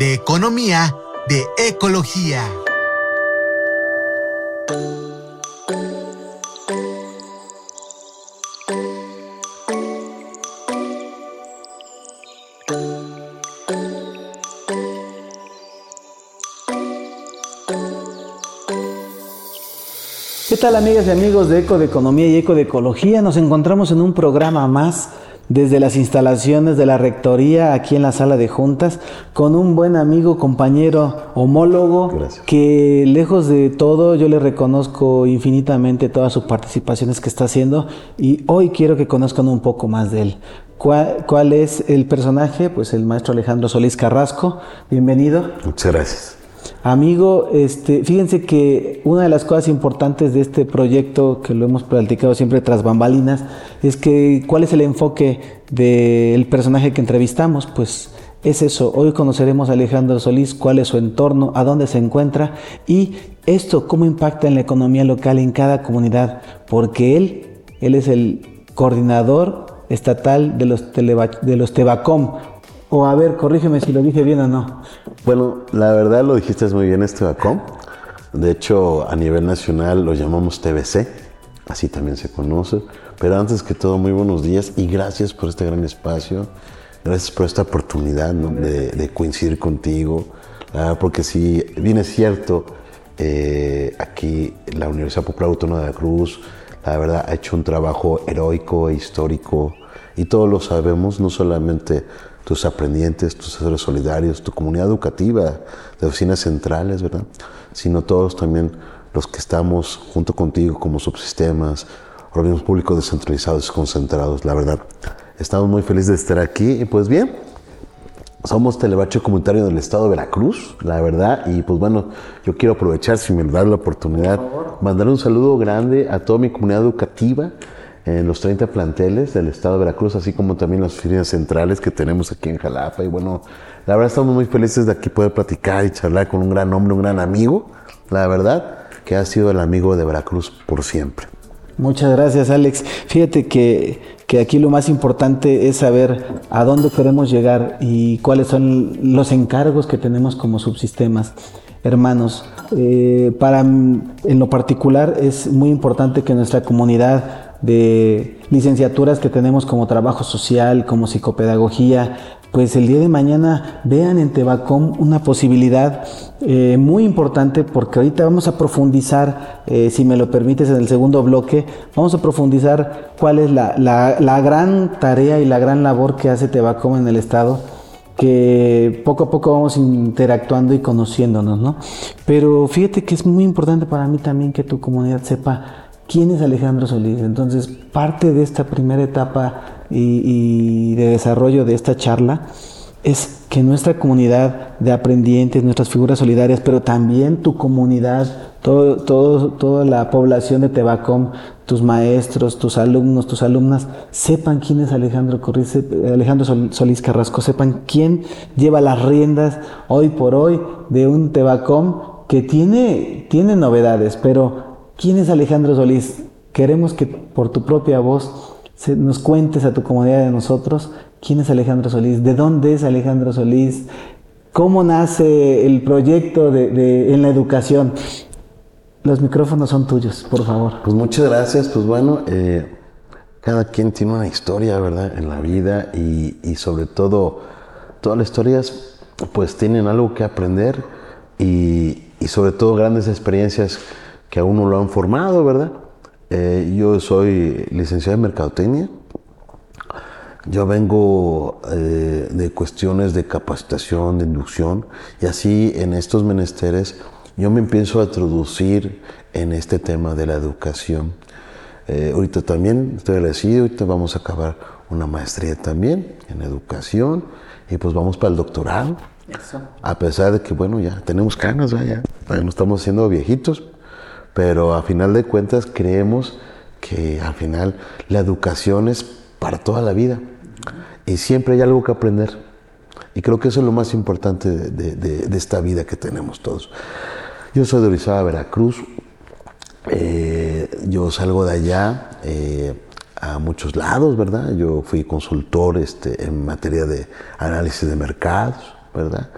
de economía, de ecología. ¿Qué tal amigas y amigos de Eco de Economía y Eco de Ecología? Nos encontramos en un programa más desde las instalaciones de la Rectoría aquí en la sala de juntas con un buen amigo, compañero, homólogo, que lejos de todo yo le reconozco infinitamente todas sus participaciones que está haciendo y hoy quiero que conozcan un poco más de él. ¿Cuál, ¿Cuál, es el personaje? Pues el maestro Alejandro Solís Carrasco. Bienvenido. Muchas gracias. Amigo, este, fíjense que una de las cosas importantes de este proyecto, que lo hemos platicado siempre tras bambalinas, es que cuál es el enfoque del personaje que entrevistamos, pues es eso. Hoy conoceremos a Alejandro Solís, cuál es su entorno, a dónde se encuentra y esto cómo impacta en la economía local en cada comunidad, porque él, él es el coordinador estatal de los, de los Tebacom, o a ver, corrígeme si lo dije bien o no. Bueno, la verdad lo dijiste muy bien, este Bacom. De hecho, a nivel nacional lo llamamos TBC, así también se conoce. Pero antes que todo, muy buenos días y gracias por este gran espacio. Gracias por esta oportunidad de, coincidir contigo. porque si bien es cierto, eh, aquí la Universidad Popular Autónoma de la Cruz, la verdad, ha hecho un trabajo heroico e histórico. Y todos lo sabemos, no solamente tus aprendientes, tus asesores solidarios, tu comunidad educativa de oficinas centrales, ¿verdad? Sino todos también los que estamos junto contigo como subsistemas, organismos públicos descentralizados y concentrados, la verdad. Estamos muy felices de estar aquí y pues bien, somos Telebacho Comunitario del Estado de Veracruz, la verdad, y pues bueno, yo quiero aprovechar, si me da la oportunidad, mandar un saludo grande a toda mi comunidad educativa, los 30 planteles del estado de Veracruz, así como también las oficinas centrales que tenemos aquí en Jalapa. Y bueno, la verdad estamos muy felices de aquí poder platicar y charlar con un gran hombre, un gran amigo, la verdad, que ha sido el amigo de Veracruz por siempre. Muchas gracias, Alex. Fíjate que, que aquí lo más importante es saber a dónde queremos llegar y cuáles son los encargos que tenemos como subsistemas. Hermanos, eh, para en lo particular es muy importante que nuestra comunidad de licenciaturas que tenemos como trabajo social, como psicopedagogía, pues el día de mañana vean en Tebacom una posibilidad eh, muy importante porque ahorita vamos a profundizar, eh, si me lo permites en el segundo bloque, vamos a profundizar cuál es la, la, gran tarea y la gran labor que hace Tebacom en el Estado que poco a poco vamos interactuando y conociéndonos, ¿no? Pero fíjate que es muy importante para mí también que tu comunidad sepa ¿Quién es Alejandro Solís? Entonces, parte de esta primera etapa y, de desarrollo de esta charla es que nuestra comunidad de aprendientes, nuestras figuras solidarias, pero también tu comunidad, todo, toda la población de Tebacom, tus maestros, tus alumnos, tus alumnas, sepan quién es Alejandro, Alejandro Solís Carrasco, sepan quién lleva las riendas hoy por hoy de un Tebacom que tiene, tiene novedades, pero ¿Quién es Alejandro Solís? Queremos que por tu propia voz nos cuentes a tu comunidad de nosotros quién es Alejandro Solís, de dónde es Alejandro Solís, cómo nace el proyecto de, en la educación. Los micrófonos son tuyos, por favor. Pues muchas gracias. Pues bueno, eh, cada quien tiene una historia, ¿verdad? En la vida y, y, sobre todo, todas las historias pues tienen algo que aprender y, y sobre todo grandes experiencias que aún no lo han formado, ¿verdad? Eh, yo soy licenciado en Mercadotecnia. Yo vengo eh, de cuestiones de capacitación, de inducción, y así en estos menesteres yo me empiezo a introducir en este tema de la educación. Eh, ahorita también estoy agradecido, ahorita vamos a acabar una maestría también en educación, y pues vamos para el doctorado A pesar de que, bueno, ya tenemos canas, ya, ya no estamos siendo viejitos, pero a final de cuentas creemos que al final la educación es para toda la vida y siempre hay algo que aprender. Y creo que eso es lo más importante de, esta vida que tenemos todos. Yo soy de Orizaba, Veracruz. Eh, yo salgo de allá eh, a muchos lados, ¿verdad? Yo fui consultor este, en materia de análisis de mercados, ¿verdad?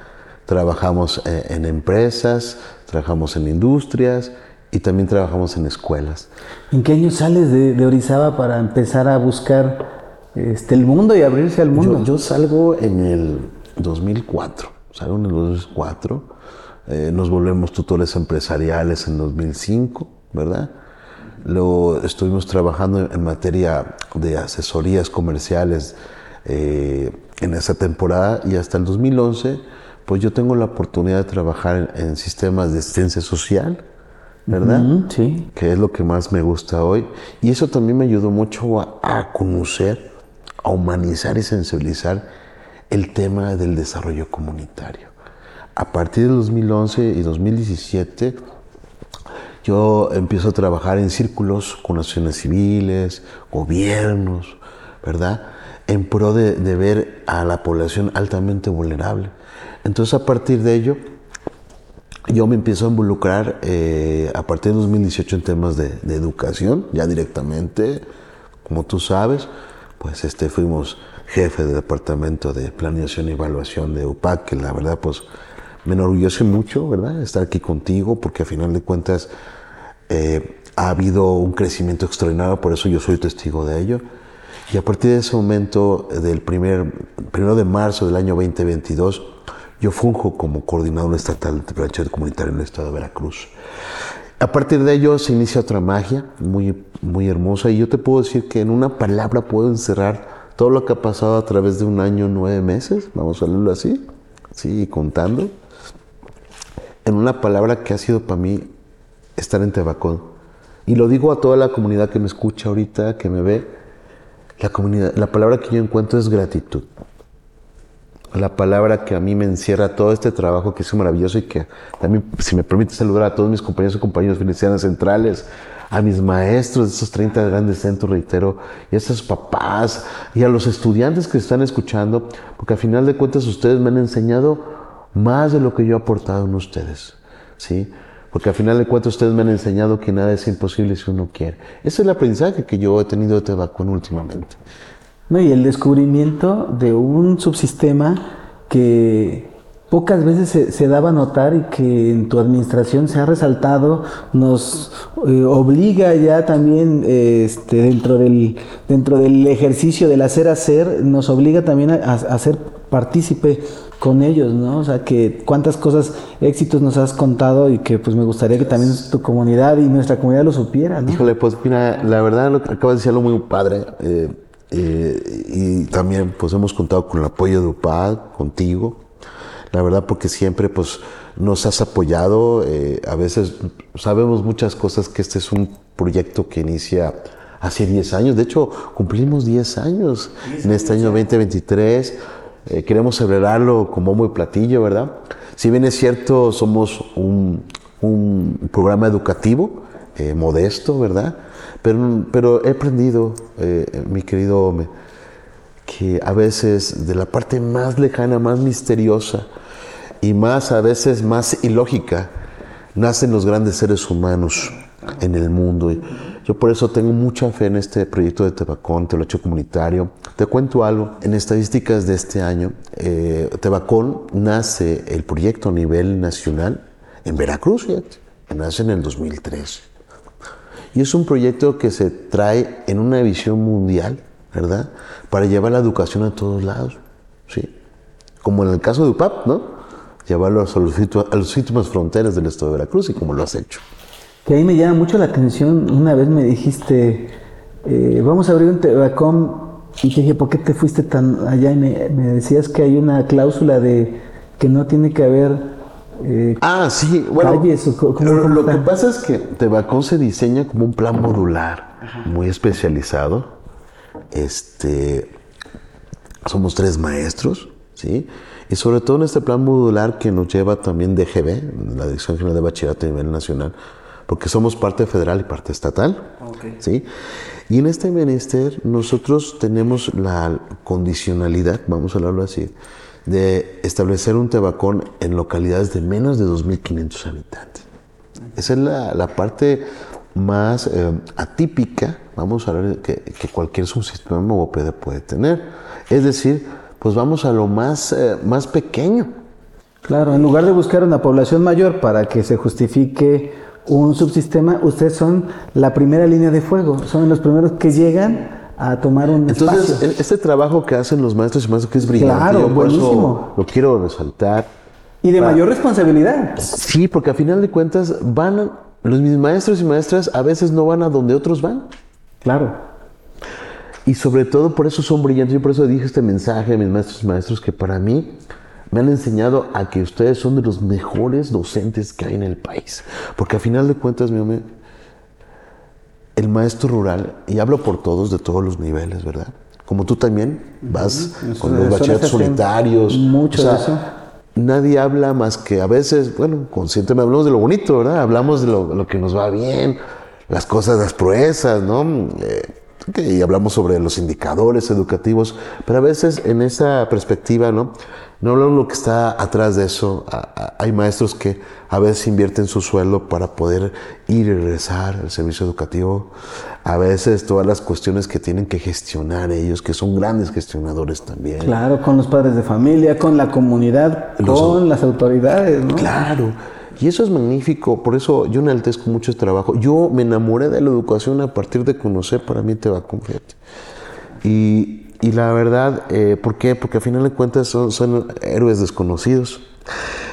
Trabajamos eh, en empresas, trabajamos en industrias y también trabajamos en escuelas. ¿En qué año sales de, Orizaba para empezar a buscar este, el mundo y abrirse al mundo? Yo, salgo en el 2004, salgo en el 2004, eh, nos volvemos tutores empresariales en 2005, ¿verdad? Luego estuvimos trabajando en materia de asesorías comerciales eh, en esa temporada y hasta el 2011, pues yo tengo la oportunidad de trabajar en, sistemas de asistencia social, ¿verdad? sí. Que es lo que más me gusta hoy. Y eso también me ayudó mucho a, a conocer, a humanizar y sensibilizar el tema del desarrollo comunitario. A partir del 2011 y 2017, yo empiezo a trabajar en círculos con naciones civiles, gobiernos, ¿verdad? En pro de, ver a la población altamente vulnerable. Entonces, a partir de ello, yo me empiezo a involucrar eh, a partir de 2018 en temas de, educación, ya directamente, como tú sabes, pues este, fuimos jefe de departamento de planeación y evaluación de UPAC, que la verdad, pues me enorgullece mucho, ¿verdad? Estar aquí contigo, porque a final de cuentas eh, ha habido un crecimiento extraordinario, por eso yo soy testigo de ello. Y a partir de ese momento, del primer, primero de marzo del año 2022, yo funjo como coordinador estatal de planchero comunitario en el estado de Veracruz. A partir de ello se inicia otra magia muy, muy hermosa y yo te puedo decir que en una palabra puedo encerrar todo lo que ha pasado a través de un año, nueve meses, vamos a leerlo así, sí, contando en una palabra que ha sido para mí estar en Tebacón. Y lo digo a toda la comunidad que me escucha ahorita, que me ve. La, comunidad, la palabra que yo encuentro es gratitud. La palabra que a mí me encierra todo este trabajo que es maravilloso y que también, si me permite saludar a todos mis compañeros y compañeros venecianos centrales, a mis maestros de esos 30 grandes centros, reitero, y a esos papás y a los estudiantes que están escuchando, porque a final de cuentas ustedes me han enseñado más de lo que yo he aportado en ustedes, ¿sí? Porque al final de cuentas ustedes me han enseñado que nada es imposible si uno quiere. Ese es el aprendizaje que yo he tenido de Tebacón últimamente. No, y el descubrimiento de un subsistema que pocas veces se, daba a notar y que en tu administración se ha resaltado, nos eh, obliga ya también este, dentro, del, dentro del ejercicio del hacer hacer, nos obliga también a, a ser partícipe con ellos, ¿no? O sea, que cuántas cosas, éxitos nos has contado y que pues me gustaría que también tu comunidad y nuestra comunidad lo supiera, ¿no? Híjole, pues mira, la verdad lo acabas de decirlo muy padre. Eh, eh, y también pues hemos contado con el apoyo de UPAD, contigo. La verdad porque siempre pues nos has apoyado. Eh, a veces sabemos muchas cosas que este es un proyecto que inicia hace 10 años. De hecho, cumplimos 10 años en este año 2023 eh, queremos celebrarlo como muy platillo, ¿verdad? Si bien es cierto, somos un, programa educativo, eh, modesto, ¿verdad? Pero, he aprendido, eh, mi querido hombre, que a veces de la parte más lejana, más misteriosa y más a veces más ilógica, nacen los grandes seres humanos en el mundo. Yo por eso tengo mucha fe en este proyecto de Tebacón, hecho Comunitario. Te cuento algo, en estadísticas de este año, eh, nace el proyecto a nivel nacional en Veracruz, fíjate, nace en el 2013. Y es un proyecto que se trae en una visión mundial, ¿verdad? Para llevar la educación a todos lados, ¿sí? Como en el caso de UPAP, ¿no? Llevarlo a, los, a las últimas fronteras del estado de Veracruz y como lo has hecho. Que ahí me llama mucho la atención. Una vez me dijiste, eh, vamos a abrir un Tebacom. Y te dije, ¿por qué te fuiste tan allá? Y me, decías que hay una cláusula de que no tiene que haber. Eh, ah, sí, bueno. lo, que pasa es que Tebacón se diseña como un plan modular, muy especializado. Este, somos tres maestros, ¿sí? Y sobre todo en este plan modular que nos lleva también DGB, la Dirección General de Bachillerato a nivel nacional, porque somos parte federal y parte estatal. ¿sí? Y en este ministerio nosotros tenemos la condicionalidad, vamos a hablarlo así, de establecer un tebacón en localidades de menos de 2.500 habitantes. Esa es la, parte más eh, atípica, vamos a ver, que, cualquier subsistema OPD puede tener. Es decir, pues vamos a lo más, eh, más pequeño. Claro, en lugar de buscar una población mayor para que se justifique un subsistema, ustedes son la primera línea de fuego, son los primeros que llegan a tomar un Entonces, este trabajo que hacen los maestros y maestros que es brillante, claro, buenísimo. lo quiero resaltar. Y de mayor responsabilidad. Sí, porque a final de cuentas van, los mis maestros y maestras a veces no van a donde otros van. Claro. Y sobre todo por eso son brillantes. Yo por eso dije este mensaje a mis maestros y maestros que para mí me han enseñado a que ustedes son de los mejores docentes que hay en el país. Porque a final de cuentas, mi hombre, el maestro rural, y hablo por todos, de todos los niveles, ¿verdad? Como tú también vas con los bachilleros solitarios. Mucho de eso. Nadie habla más que a veces, bueno, conscientemente hablamos de lo bonito, ¿verdad? Hablamos de lo, que nos va bien, las cosas, las proezas, ¿no? Eh, y hablamos sobre los indicadores educativos, pero a veces en esa perspectiva, ¿no? No hablamos lo que está atrás de eso. Hay maestros que a veces invierten su sueldo para poder ir y regresar al servicio educativo. A veces todas las cuestiones que tienen que gestionar ellos, que son grandes gestionadores también. Claro, con los padres de familia, con la comunidad, con las autoridades, ¿no? Claro. Y eso es magnífico, por eso yo enaltezco mucho este trabajo. Yo me enamoré de la educación a partir de conocer para mí te va a Y, y la verdad, eh, ¿por qué? Porque al final de cuentas son, héroes desconocidos,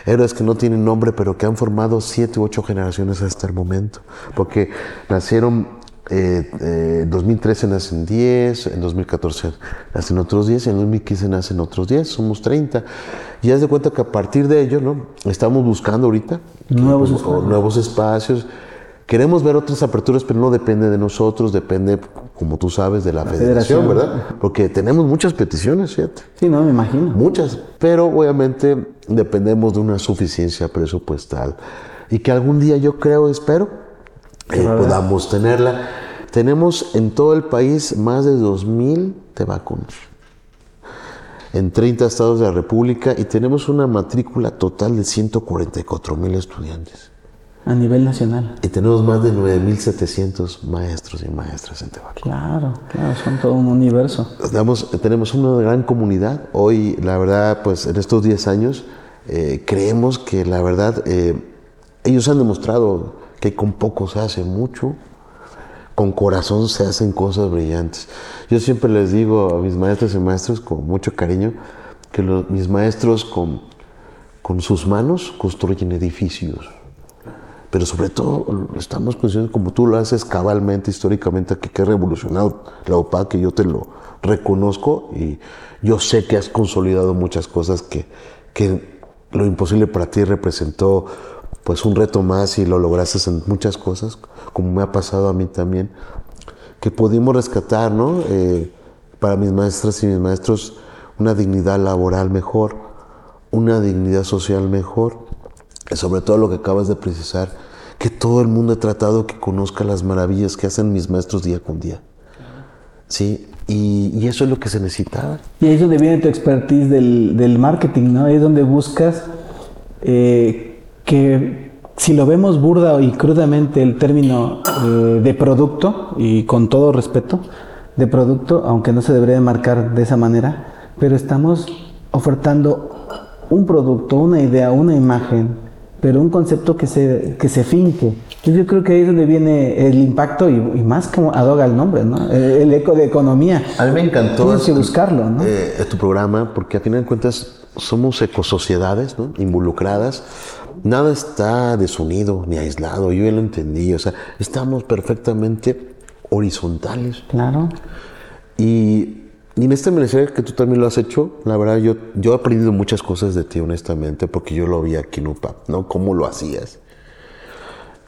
héroes que no tienen nombre, pero que han formado siete u ocho generaciones hasta el momento. Porque nacieron, eh, eh, en 2013 nacen 10, en 2014 nacen otros 10, en 2015 nacen otros 10, somos 30. Y haz de cuenta que a partir de ello, ¿no? Estamos buscando ahorita nuevos, nuevos espacios Queremos ver otras aperturas, pero no depende de nosotros, depende, como tú sabes, de la, federación, ¿verdad? Porque tenemos muchas peticiones, ¿cierto? Sí, no, me imagino. Muchas, pero obviamente dependemos de una suficiencia presupuestal y que algún día yo creo, espero, eh, podamos tenerla. Tenemos en todo el país más de 2.000 tebacunos en 30 estados de la República y tenemos una matrícula total de 144 mil estudiantes. A nivel nacional. Y tenemos más de 9.700 maestros y maestras en Tebaco. Claro, claro, son todo un universo. tenemos una gran comunidad. Hoy, la verdad, pues en estos 10 años, eh, creemos que la verdad, eh, ellos han demostrado que con poco se hace mucho, con corazón se hacen cosas brillantes. Yo siempre les digo a mis maestros y maestros con mucho cariño que mis maestros con, con sus manos construyen edificios pero sobre todo estamos conscientes, como tú lo haces cabalmente, históricamente, que, que ha revolucionado la OPA, que yo te lo reconozco y yo sé que has consolidado muchas cosas que, que lo imposible para ti representó pues un reto más y lo lograste en muchas cosas, como me ha pasado a mí también, que pudimos rescatar, ¿no? Eh, para mis maestras y mis maestros, una dignidad laboral mejor, una dignidad social mejor, sobre todo lo que acabas de precisar, que todo el mundo ha tratado que conozca las maravillas que hacen mis maestros día con día. Sí, y, eso es lo que se necesitaba. Y ahí es donde viene tu expertise del, marketing, ¿no? Ahí es donde buscas eh, que si lo vemos burda y crudamente el término eh, de producto, y con todo respeto, de producto, aunque no se debería marcar de esa manera, pero estamos ofertando un producto, una idea, una imagen, pero un concepto que se, que se finque. yo creo que ahí es donde viene el impacto y, más como adoga el nombre, ¿no? El, eco de economía. A mí me encantó. Tienes que buscarlo, ¿no? Eh, tu programa, porque a final de cuentas somos ecosociedades, ¿no? Involucradas. Nada está desunido ni aislado, yo ya lo entendí, o sea, estamos perfectamente horizontales. Claro. Y y en este ministerio que tú también lo has hecho, la verdad, yo, yo he aprendido muchas cosas de ti, honestamente, porque yo lo vi aquí en ¿no? Cómo lo hacías.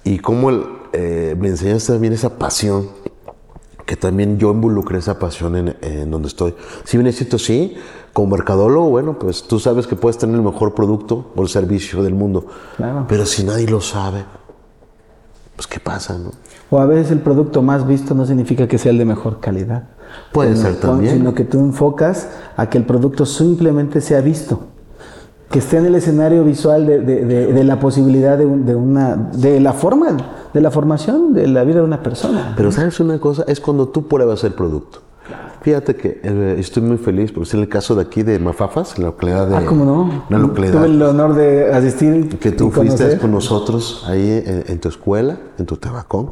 Y cómo eh, me enseñaste también esa pasión que también yo involucré esa pasión en, en donde estoy. Si bien es cierto, sí, como mercadólogo, bueno, pues tú sabes que puedes tener el mejor producto o el servicio del mundo. Claro. Pero si nadie lo sabe, pues ¿qué pasa, no? O a veces el producto más visto no significa que sea el de mejor calidad. Puede Sino- ser también. Sino que tú enfocas a que el producto simplemente sea visto. Que esté en el escenario visual de, de- de- de la posibilidad de, un- de una. de la forma, de la formación de la vida de una persona. Pero sabes una cosa, es cuando tú pruebas el producto. Fíjate que eh, estoy muy feliz porque es el caso de aquí de Mafafas, en la localidad de... ah, ¿cómo no? La localidad. Tuve el honor de asistir. que tú fuiste conocer. con nosotros ahí en, en tu escuela, en tu tabacón,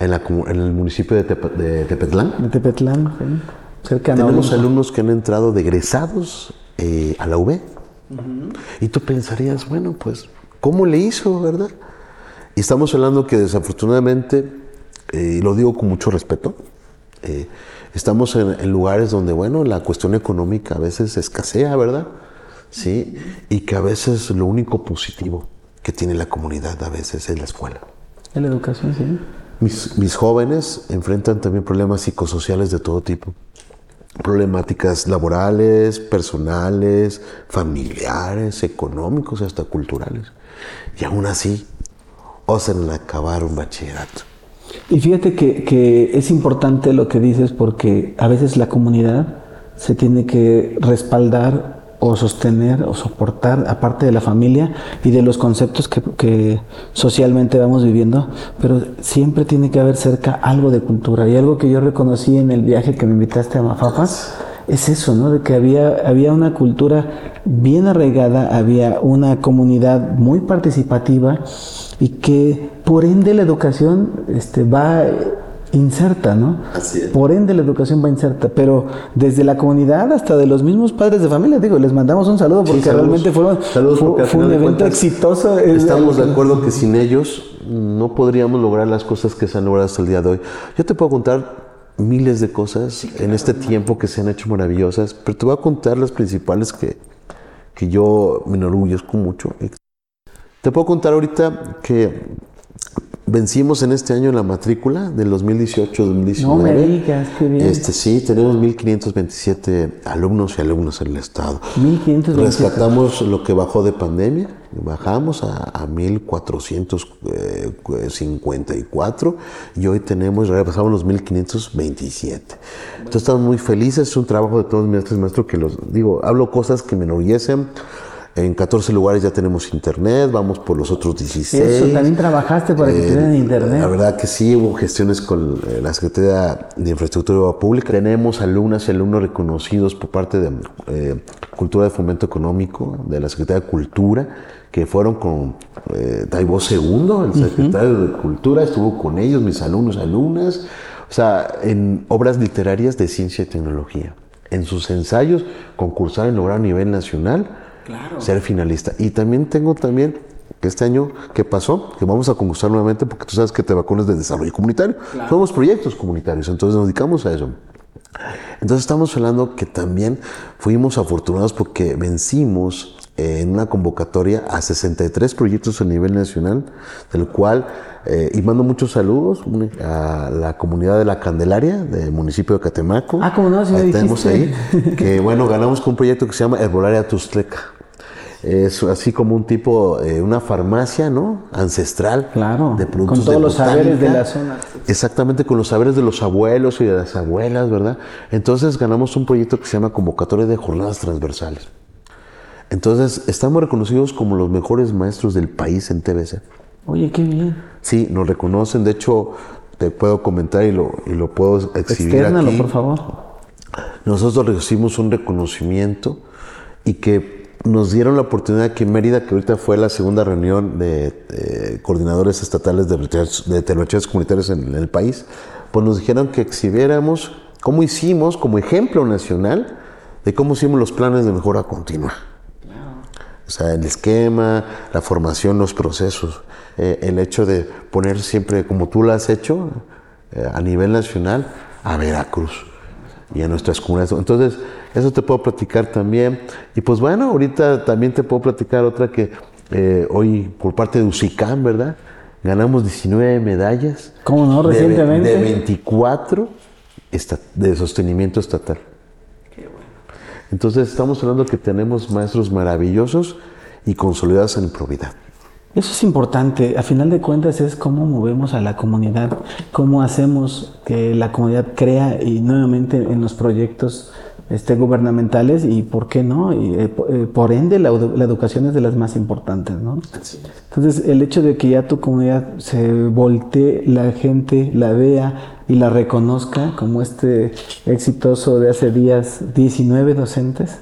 en, la, en el municipio de, Tepe- de Tepetlán. De Tepetlán, sí, cerca de Tenemos alumnos que han entrado de egresados eh, a la UB. Y tú pensarías, bueno, pues, ¿cómo le hizo, verdad? Y estamos hablando que desafortunadamente, eh, y lo digo con mucho respeto, eh, estamos en, en lugares donde, bueno, la cuestión económica a veces escasea, ¿verdad? Sí, y que a veces lo único positivo que tiene la comunidad a veces es la escuela. En la educación, sí. Mis, mis jóvenes enfrentan también problemas psicosociales de todo tipo. Problemáticas laborales, personales, familiares, económicos hasta culturales. Y aún así, osan acabar un bachillerato. Y fíjate que, que es importante lo que dices porque a veces la comunidad se tiene que respaldar o sostener o soportar aparte de la familia y de los conceptos que, socialmente vamos viviendo, pero siempre tiene que haber cerca algo de cultura. Y algo que yo reconocí en el viaje que me invitaste a Mafapas es eso, ¿no? De que había, había una cultura bien arraigada, había una comunidad muy participativa y que por ende la educación este, va inserta, ¿no? Así es. Por ende la educación va inserta, pero desde la comunidad hasta de los mismos padres de familia, digo, les mandamos un saludo porque saludos. realmente fueron, Saludos fue, porque al fue un evento cuentas exitoso. Es- Estamos de acuerdo que sin ellos no podríamos lograr las cosas que se han logrado hasta el día de hoy. Yo te puedo contar miles de cosas en este tiempo que se han hecho maravillosas, pero te voy a contar las principales que, que yo me enorgullezco mucho. Te puedo contar ahorita que vencimos en este año la matrícula del 2018-2019. No me digas, qué bien. Este, sí, tenemos 1.527 alumnos y alumnas en el estado. 1527. Rescatamos lo que bajó de pandemia, bajamos a, a 1.454 y hoy tenemos, repasamos los 1.527. Entonces estamos muy felices, es un trabajo de todos mis maestros que los, digo, hablo cosas que me enorgullecen. En 14 lugares ya tenemos internet, vamos por los otros 16. Eso, también trabajaste para que Eh, tuvieran internet. La verdad que sí, hubo gestiones con eh, la Secretaría de Infraestructura Pública. Tenemos alumnas y alumnos reconocidos por parte de eh, Cultura de Fomento Económico, de la Secretaría de Cultura, que fueron con eh, Taibo II, el secretario de Cultura, estuvo con ellos, mis alumnos, alumnas, o sea, en obras literarias de ciencia y tecnología. En sus ensayos, concursar en lograr a nivel nacional, ser finalista. Y también tengo también que este año que pasó, que vamos a concursar nuevamente porque tú sabes que te vacunas de desarrollo comunitario. Somos proyectos comunitarios, entonces nos dedicamos a eso. Entonces estamos hablando que también fuimos afortunados porque vencimos eh, en una convocatoria a 63 proyectos a nivel nacional, del cual, eh, y mando muchos saludos a la comunidad de la Candelaria, del municipio de Catemaco. Ah, ¿cómo no? Me Ahí tenemos dijiste. ahí, que bueno, ganamos con un proyecto que se llama Herbolaria Tustleca. Es así como un tipo, eh, una farmacia, ¿no? Ancestral. Claro, De productos con todos de los saberes de la zona. Exactamente, con los saberes de los abuelos y de las abuelas, ¿verdad? Entonces ganamos un proyecto que se llama Convocatoria de Jornadas Transversales. Entonces, estamos reconocidos como los mejores maestros del país en TBC. Oye, qué bien. Sí, nos reconocen. De hecho, te puedo comentar y lo, y lo puedo exhibir Externalo, aquí. por favor. Nosotros recibimos un reconocimiento y que nos dieron la oportunidad aquí en Mérida, que ahorita fue la segunda reunión de eh, coordinadores estatales de, de telenovelas comunitarias en, el país, pues nos dijeron que exhibiéramos cómo hicimos como ejemplo nacional de cómo hicimos los planes de mejora continua. O sea, el esquema, la formación, los procesos, eh, el hecho de poner siempre, como tú lo has hecho, eh, a nivel nacional, a Veracruz y a nuestras comunidades. Entonces, eso te puedo platicar también. Y pues bueno, ahorita también te puedo platicar otra que eh, hoy por parte de UCICAM, ¿verdad? Ganamos 19 medallas. ¿Cómo no? De Recientemente. De, 24 de sostenimiento estatal. Entonces estamos hablando que tenemos maestros maravillosos y consolidados en probidad. Eso es importante. A final de cuentas es cómo movemos a la comunidad, cómo hacemos que la comunidad crea y nuevamente en los proyectos este, gubernamentales y por qué no, y, eh, eh, por ende la, educación es de las más importantes, ¿no? Entonces el hecho de que ya tu comunidad se voltee, la gente la vea y la reconozca como este exitoso de hace días, 19 docentes,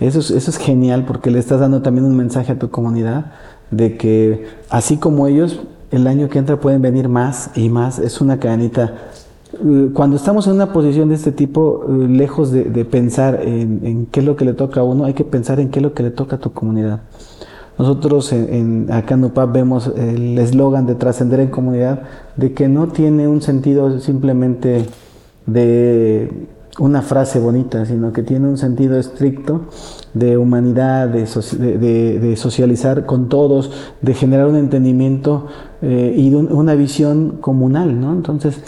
eso, es, eso es genial porque le estás dando también un mensaje a tu comunidad de que así como ellos, el año que entra pueden venir más y más, es una cadenita eh, cuando estamos en una posición de este tipo, eh, lejos de, pensar en, qué es lo que le toca a uno, hay que pensar en qué es lo que le toca a tu comunidad. Nosotros en, acá en UPAP vemos el eslogan de trascender en comunidad, de que no tiene un sentido simplemente de una frase bonita, sino que tiene un sentido estricto de humanidad, de, socializar con todos, de generar un entendimiento eh, y una visión comunal, ¿no? Entonces,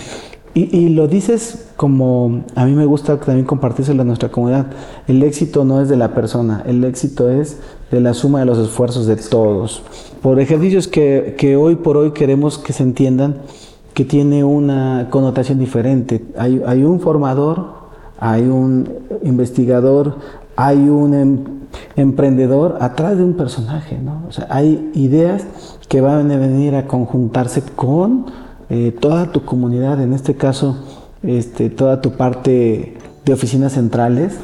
y, lo dices como a mí me gusta también compartírselo a nuestra comunidad. El éxito no es de la persona, el éxito es de la suma de los esfuerzos de todos. Por ejercicios que, que hoy por hoy queremos que se entiendan que tiene una connotación diferente. Hay, hay un formador, hay un investigador, hay un em, emprendedor atrás de un personaje. ¿no? O sea, hay ideas que van a venir a conjuntarse con eh, toda tu comunidad, en este caso, este, toda tu parte de oficinas centrales,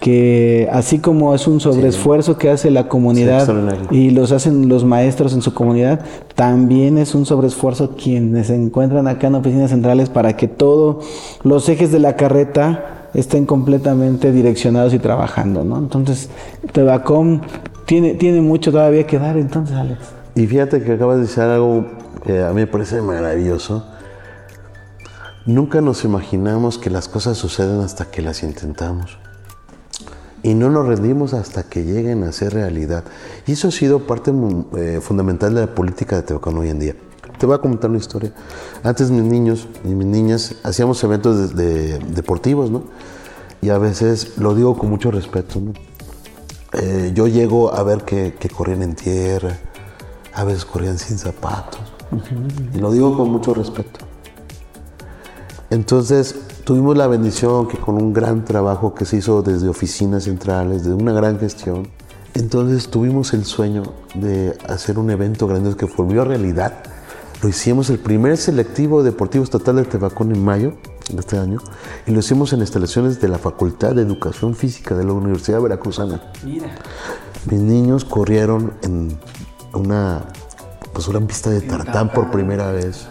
que así como es un sobreesfuerzo que hace la comunidad y los hacen los maestros en su comunidad, también es un sobreesfuerzo quienes se encuentran acá en oficinas centrales para que todos los ejes de la carreta estén completamente direccionados y trabajando, ¿no? Entonces, Tebacom tiene, tiene mucho todavía que dar, entonces, Alex. Y fíjate que acabas de decir algo que a mí me parece maravilloso. Nunca nos imaginamos que las cosas suceden hasta que las intentamos. Y no nos rendimos hasta que lleguen a ser realidad. Y eso ha sido parte eh, fundamental de la política de Tehuacán hoy en día. Te voy a comentar una historia. Antes mis niños y mis niñas hacíamos eventos de, deportivos, ¿no? Y a veces, lo digo con mucho respeto, ¿no? Eh, yo llego a ver que, que corrían en tierra, a veces corrían sin zapatos. Y lo digo con mucho respeto. Entonces, tuvimos la bendición que con un gran trabajo que se hizo desde oficinas centrales, de una gran gestión, entonces tuvimos el sueño de hacer un evento grande que volvió realidad. Lo hicimos el primer selectivo deportivo estatal de Tebacón en mayo de este año y lo hicimos en instalaciones de la Facultad de Educación Física de la Universidad Veracruzana. Mira. Mis niños corrieron en una, pues una pista de tartán por primera vez.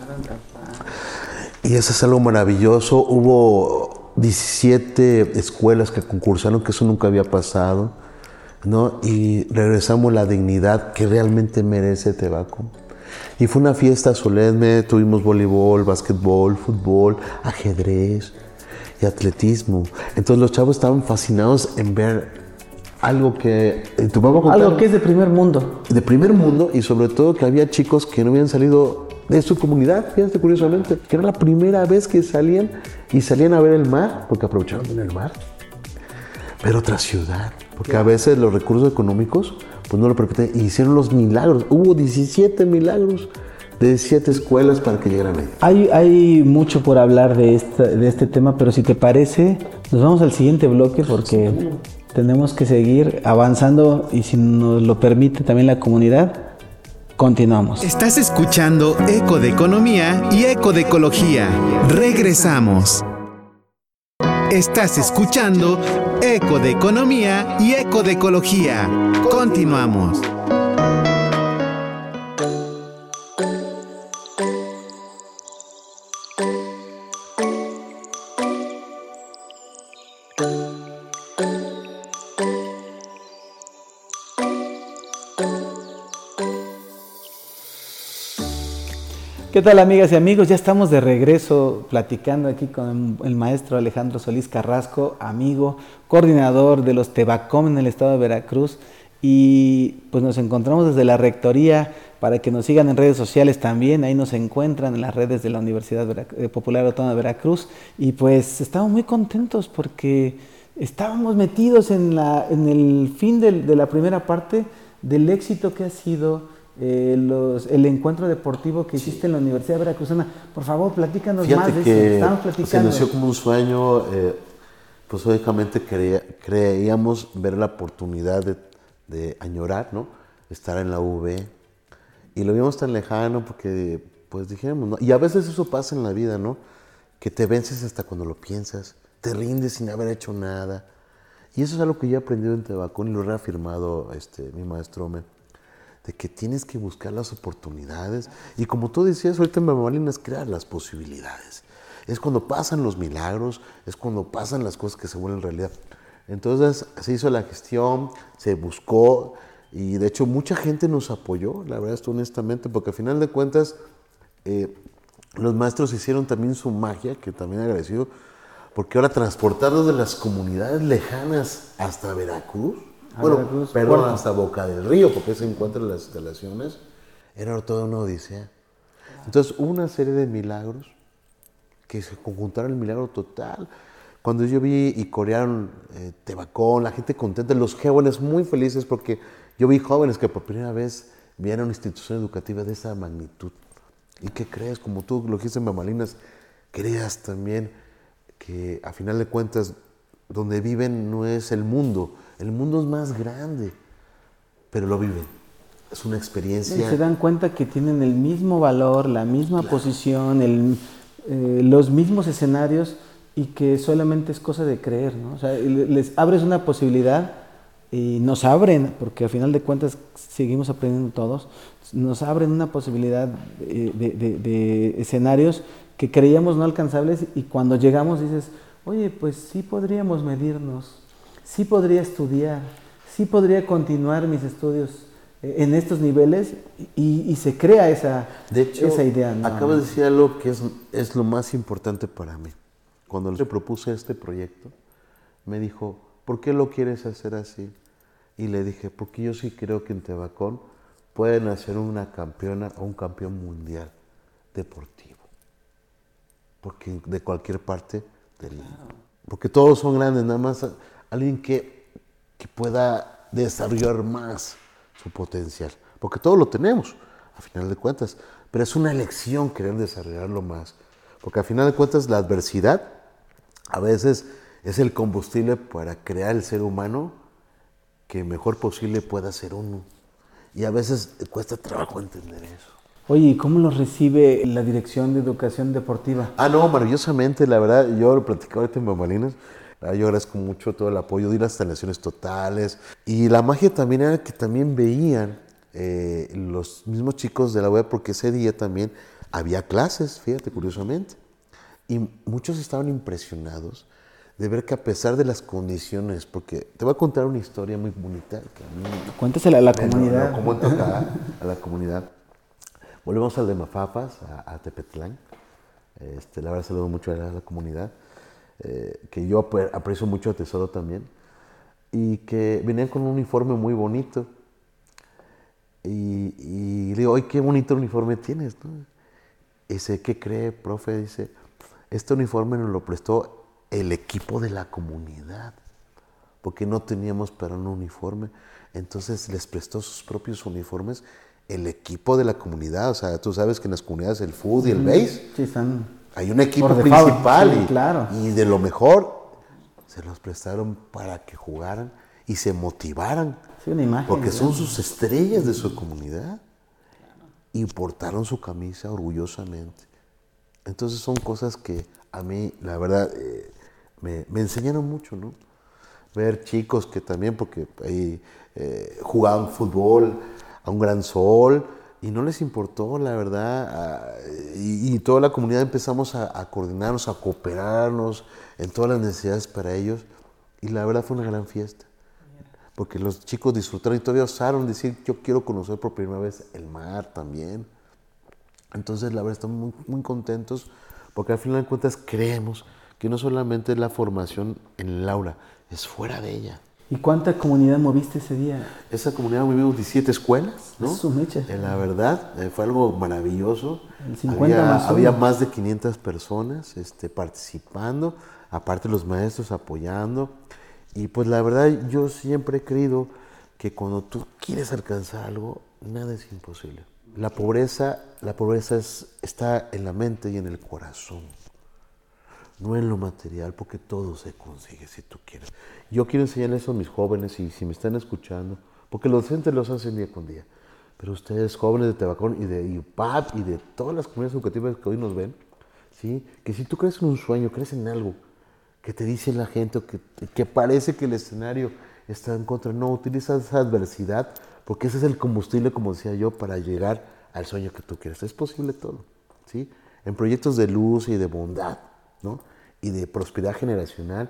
Y eso es algo maravilloso. Hubo 17 escuelas que concursaron, que eso nunca había pasado. ¿no? Y regresamos la dignidad que realmente merece Tebaco. Y fue una fiesta solemne, tuvimos voleibol, básquetbol, fútbol, ajedrez y atletismo. Entonces los chavos estaban fascinados en ver algo que eh, tu papá algo que es de primer mundo de primer mundo y sobre todo que había chicos que no habían salido de su comunidad fíjate curiosamente que era la primera vez que salían y salían a ver el mar porque aprovecharon en el mar pero otra ciudad porque a veces los recursos económicos pues no lo permiten y hicieron los milagros hubo 17 milagros de 17 escuelas para que llegaran ahí. Hay, hay mucho por hablar de, de este tema, pero si te parece, nos vamos al siguiente bloque porque tenemos que seguir avanzando y si nos lo permite también la comunidad, continuamos. Estás escuchando Eco de Economía y Eco de Ecología. Regresamos. Estás escuchando Eco de Economía y Eco de Ecología. Continuamos. ¿Qué tal amigas y amigos? Ya estamos de regreso platicando aquí con el maestro Alejandro Solís Carrasco, amigo, coordinador de los Tebacom en el estado de Veracruz. Y pues nos encontramos desde la rectoría para que nos sigan en redes sociales también, ahí nos encuentran en las redes de la Universidad eh, Popular Autónoma de Veracruz. Y pues estamos muy contentos porque estábamos metidos en, la, en el fin de la primera parte del éxito que ha sido eh, los, el encuentro deportivo que hiciste en la Universidad Veracruzana. Por favor, platícanos más de que eso. Estamos platicando. Se inició como un sueño, eh, pues lógicamente creíamos ver la oportunidad de, de, añorar, ¿no? Estar en la UV. Y lo vimos tan lejano porque, pues dijimos, ¿no? Y a veces eso pasa en la vida, ¿no? Que te vences hasta cuando lo piensas, te rindes sin haber hecho nada. Y eso es algo que yo he aprendido en Tebacón y lo ha reafirmado este, mi maestro Omen de que tienes que buscar las oportunidades. Y como tú decías, ahorita en Mamalina es crear las posibilidades. Es cuando pasan los milagros, es cuando pasan las cosas que se vuelven realidad. Entonces se hizo la gestión, se buscó y de hecho mucha gente nos apoyó, la verdad, esto honestamente, porque al final de cuentas eh, los maestros hicieron también su magia, que también agradecido, porque ahora transportarlos de las comunidades lejanas hasta Veracruz, bueno, perdón, hasta Boca del Río, porque se encuentran las instalaciones, era toda una odisea. Entonces hubo una serie de milagros que se conjuntaron el milagro total. Cuando yo vi y corearon eh, Tebacón, la gente contenta, los jóvenes muy felices porque yo vi jóvenes que por primera vez vieron una institución educativa de esa magnitud. ¿Y qué crees? Como tú lo dijiste en Mamalinas, creas también que a final de cuentas donde viven no es el mundo, el mundo es más grande, pero lo viven. Es una experiencia. se dan cuenta que tienen el mismo valor, la misma posición, eh, los mismos escenarios y que solamente es cosa de creer, ¿no? O sea, les abres una posibilidad y nos abren, porque al final de cuentas seguimos aprendiendo todos, nos abren una posibilidad de, de escenarios que creíamos no alcanzables y cuando llegamos dices, oye, pues sí podríamos medirnos, sí podría estudiar, sí podría continuar mis estudios eh, en estos niveles y, se crea esa, de hecho, esa idea. Acabo de decir algo que es, es lo más importante para mí. Cuando le propuse este proyecto, me dijo, ¿por qué lo quieres hacer así? Y le dije, porque yo sí creo que en Tebacón pueden hacer una campeona o un campeón mundial deportivo. Porque de cualquier parte del... Porque todos son grandes, nada más alguien que, que pueda desarrollar más su potencial. Porque todo lo tenemos, a final de cuentas. Pero es una elección querer desarrollarlo más. Porque a final de cuentas la adversidad a veces es el combustible para crear el ser humano que mejor posible pueda ser uno. Y a veces cuesta trabajo entender eso. Oye, ¿y cómo lo recibe la Dirección de Educación Deportiva? Ah, no, maravillosamente, la verdad, yo lo platicaba ahorita en Bambalinas, yo agradezco mucho todo el apoyo, de las instalaciones totales. Y la magia también era que también veían eh, los mismos chicos de la web, porque ese día también había clases, fíjate, curiosamente. Y muchos estaban impresionados de ver que a pesar de las condiciones, porque te voy a contar una historia muy bonita. Que a mí, Cuéntasela a la comunidad. No, acá, a la comunidad. Volvemos al de Mafafas, a, a Tepetlán. Este, la verdad saludo mucho a la comunidad. Eh, que yo aprecio mucho a Tesoro también, y que venían con un uniforme muy bonito. Y, y digo, ¡ay, qué bonito uniforme tienes! ¿no? Y dice, ¿qué cree, profe? Dice, este uniforme nos lo prestó el equipo de la comunidad, porque no teníamos para un uniforme. Entonces les prestó sus propios uniformes el equipo de la comunidad. O sea, tú sabes que en las comunidades el food y el base sí, están hay un equipo principal y, de lo mejor se los prestaron para que jugaran y se motivaran. porque son sus estrellas de su comunidad y portaron su camisa orgullosamente. Entonces son cosas que a mí, la verdad, eh, me, enseñaron mucho, ¿no? Ver chicos que también, porque ahí eh, jugaban fútbol a un gran sol, y no les importó, la verdad, y, toda la comunidad empezamos a, coordinarnos, a cooperarnos en todas las necesidades para ellos, y la verdad fue una gran fiesta, porque los chicos disfrutaron y todavía osaron decir, yo quiero conocer por primera vez el mar también. Entonces, la verdad, estamos muy, contentos, porque al final de cuentas creemos que no solamente es la formación en el aula, es fuera de ella. ¿Y cuánta comunidad moviste ese día? Esa comunidad movimos 17 escuelas, ¿no? Su mecha. Eh, la verdad, eh, fue algo maravilloso. El 50 había, más había más de 500 personas este, participando, aparte los maestros apoyando. Y pues la verdad, yo siempre he creído que cuando tú quieres alcanzar algo, nada es imposible. La pobreza, la pobreza es- está en la mente y en el corazón no en lo material, porque todo se consigue si tú quieres. Yo quiero enseñarles eso a mis jóvenes y si me están escuchando, porque los docentes los hacen día con día, pero ustedes jóvenes de Tebacón y de IUPAP y de todas las comunidades educativas que hoy nos ven, ¿sí? que si tú crees en un sueño, crees en algo que te dice la gente que, que parece que el escenario está en contra, no, utiliza esa adversidad, porque ese es el combustible, como decía yo, para llegar al sueño que tú quieres. Es posible todo, ¿sí? En proyectos de luz y de bondad, ¿no? Y de prosperidad generacional,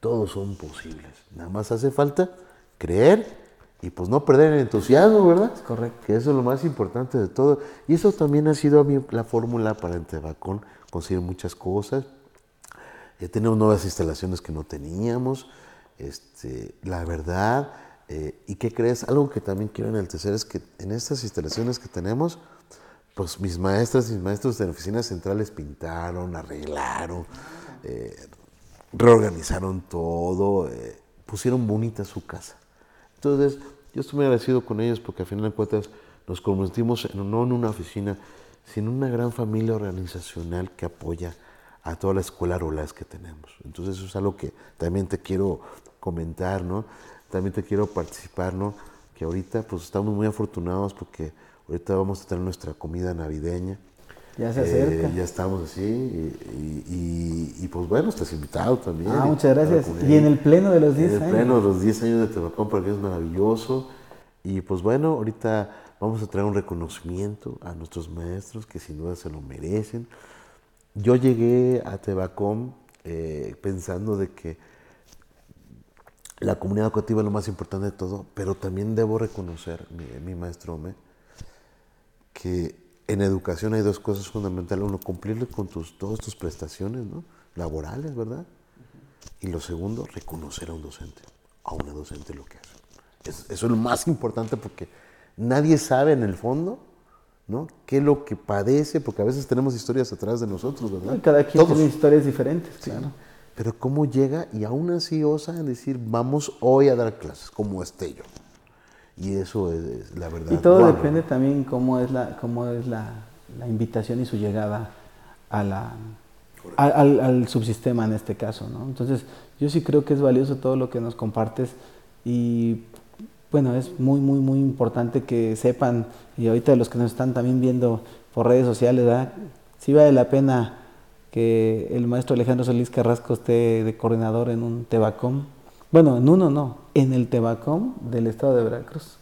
todos son posibles. Nada más hace falta creer y pues no perder el entusiasmo, ¿verdad? Es correcto. Que eso es lo más importante de todo. Y eso también ha sido a mí la fórmula para Tebacón conseguir muchas cosas. Eh, tenemos nuevas instalaciones que no teníamos. Este, la verdad, eh, ¿y qué crees? Algo que también quiero enaltecer es que en estas instalaciones que tenemos, pues mis maestras y mis maestros de la oficina centrales pintaron, arreglaron, eh, reorganizaron todo, eh, pusieron bonita su casa. Entonces, yo estoy muy agradecido con ellos porque al final de cuentas nos convertimos en- no en una oficina, sino en una gran familia organizacional que apoya a toda la escuela rurales que tenemos. Entonces, eso es algo que también te quiero comentar, ¿no? También te quiero participar, ¿no? Que ahorita pues estamos muy afortunados porque ahorita vamos a tener nuestra comida navideña. Ya se Eh, acerca. ya estamos así y, y- pues bueno, estás invitado también. Ah, muchas gracias. Y en el pleno de los 10 En el años. pleno de los 10 años de Tebacón, porque es maravilloso. Y pues bueno, ahorita vamos a traer un reconocimiento a nuestros maestros que sin duda se lo merecen. Yo llegué a Tebacón eh, pensando de que la comunidad educativa es lo más importante de todo, pero también debo reconocer, mi, mi maestro Ome, que en educación hay dos cosas fundamentales. Uno, cumplirle con tus, todas tus prestaciones ¿no? laborales, ¿verdad? Y lo segundo, reconocer a un docente, a una docente lo que hace. Es- eso es lo más importante porque nadie sabe en el fondo, ¿no? ¿Qué es lo que padece? Porque a veces tenemos historias atrás de nosotros, ¿verdad? Cada quien Todos. tiene historias diferentes, Sí. claro. Pero cómo llega y aún así osa en decir, vamos hoy a dar clases, como esté yo. Y eso es, es la verdad. Y todo depende también cómo es la, cómo es la, la invitación y su llegada a la, al, al- al subsistema en este caso, ¿no? Entonces, yo sí creo que es valioso todo lo que nos compartes y bueno, es muy, muy, muy importante que sepan, y ahorita los que nos están también viendo por redes sociales, ¿verdad? Sí vale la pena que el maestro Alejandro Solís Carrasco esté de coordinador en un Tebacom. Bueno, en uno no, en el Tebacom del estado de Veracruz.